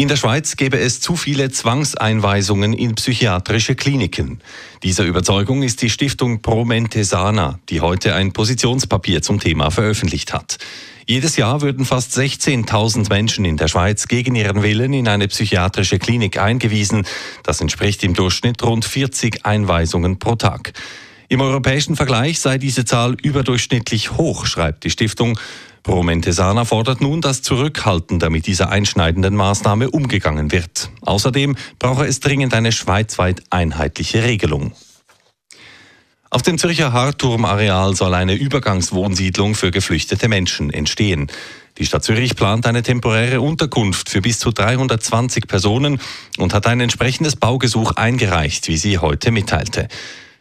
In der Schweiz gäbe es zu viele Zwangseinweisungen in psychiatrische Kliniken. Dieser Überzeugung ist die Stiftung Pro Mente Sana, die heute ein Positionspapier zum Thema veröffentlicht hat. Jedes Jahr würden fast 16.000 Menschen in der Schweiz gegen ihren Willen in eine psychiatrische Klinik eingewiesen. Das entspricht im Durchschnitt rund 40 Einweisungen pro Tag. Im europäischen Vergleich sei diese Zahl überdurchschnittlich hoch, schreibt die Stiftung. Promentesana fordert nun, dass zurückhaltender mit dieser einschneidenden Maßnahme umgegangen wird. Außerdem brauche es dringend eine schweizweit einheitliche Regelung. Auf dem Zürcher Harturm-Areal soll eine Übergangswohnsiedlung für geflüchtete Menschen entstehen. Die Stadt Zürich plant eine temporäre Unterkunft für bis zu 320 Personen und hat ein entsprechendes Baugesuch eingereicht, wie sie heute mitteilte.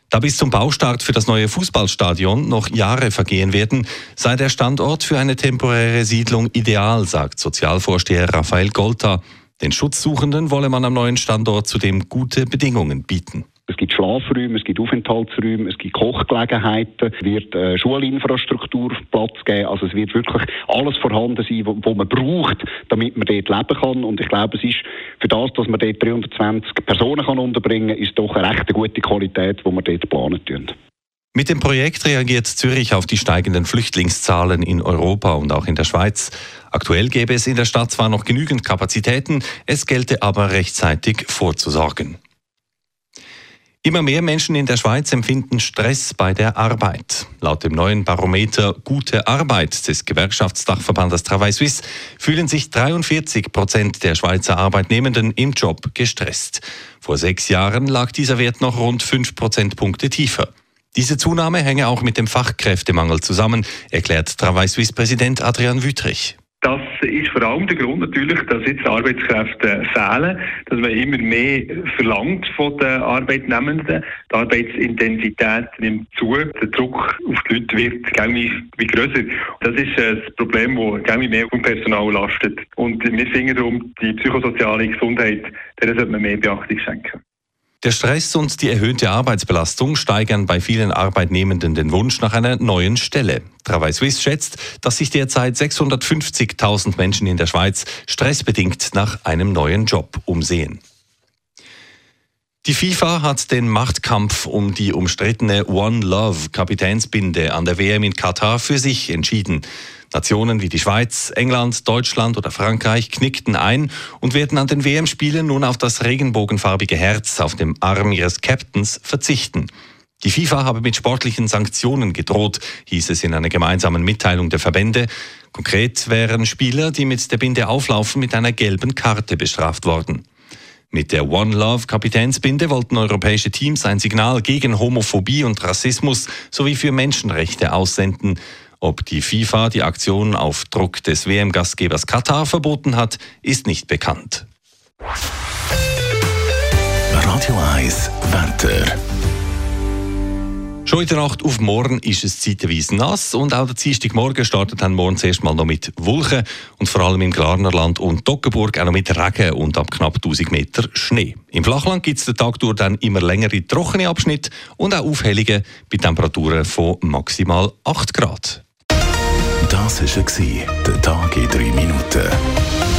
Da bis zum Baustart für das neue Fußballstadion noch Jahre vergehen werden, sei der Standort für eine temporäre Siedlung ideal, sagt Sozialvorsteher Raphael Golta. Den Schutzsuchenden wolle man am neuen Standort zudem gute Bedingungen bieten. Es gibt Schlafräume, es gibt Aufenthaltsräume, es gibt Kochgelegenheiten, es wird äh, Schulinfrastruktur Platz geben. Also es wird wirklich alles vorhanden sein, wo, man braucht, damit man dort leben kann. Und ich glaube, es ist für das, dass man dort 320 Personen kann unterbringen kann, ist doch eine recht gute Qualität, die wir dort planen tun. Mit dem Projekt reagiert Zürich auf die steigenden Flüchtlingszahlen in Europa und auch in der Schweiz. Aktuell gäbe es in der Stadt zwar noch genügend Kapazitäten, es gelte aber rechtzeitig vorzusorgen. Immer mehr Menschen in der Schweiz empfinden Stress bei der Arbeit. Laut dem neuen Barometer Gute Arbeit des Gewerkschaftsdachverbandes Travail Suisse fühlen sich 43 Prozent der Schweizer Arbeitnehmenden im Job gestresst. Vor sechs Jahren lag dieser Wert noch rund fünf Prozentpunkte tiefer. Diese Zunahme hänge auch mit dem Fachkräftemangel zusammen, erklärt Travail Suisse Präsident Adrian Wüthrich. Das ist vor allem der Grund natürlich, dass jetzt Arbeitskräfte fehlen, dass man immer mehr verlangt von den Arbeitnehmenden. Die Arbeitsintensität nimmt zu, der Druck auf die Leute wird gängig wie größer. Das ist ein Problem, das mehr vom Personal lastet. Und wir finden darum, die psychosoziale Gesundheit, der sollte man mehr Beachtung schenken. Der Stress und die erhöhte Arbeitsbelastung steigern bei vielen Arbeitnehmenden den Wunsch nach einer neuen Stelle. Travail Suisse schätzt, dass sich derzeit 650.000 Menschen in der Schweiz stressbedingt nach einem neuen Job umsehen. Die FIFA hat den Machtkampf um die umstrittene One Love Kapitänsbinde an der WM in Katar für sich entschieden. Nationen wie die Schweiz, England, Deutschland oder Frankreich knickten ein und werden an den WM-Spielen nun auf das regenbogenfarbige Herz auf dem Arm ihres Captains verzichten. Die FIFA habe mit sportlichen Sanktionen gedroht, hieß es in einer gemeinsamen Mitteilung der Verbände. Konkret wären Spieler, die mit der Binde auflaufen, mit einer gelben Karte bestraft worden. Mit der One Love Kapitänsbinde wollten europäische Teams ein Signal gegen Homophobie und Rassismus sowie für Menschenrechte aussenden. Ob die FIFA die Aktion auf Druck des WM-Gastgebers Katar verboten hat, ist nicht bekannt. Radio 1 Wetter. Schon in der Nacht auf morgen ist es zeitweise nass und auch der Dienstagmorgen startet dann morgen zuerst mal noch mit Wolken und vor allem im Glarnerland und Toggenburg auch noch mit Regen und ab knapp 1000 Meter Schnee. Im Flachland gibt es den Tag durch dann immer längere trockene Abschnitte und auch Aufhellungen bei Temperaturen von maximal 8 Grad. Das war der Tag in drei Minuten.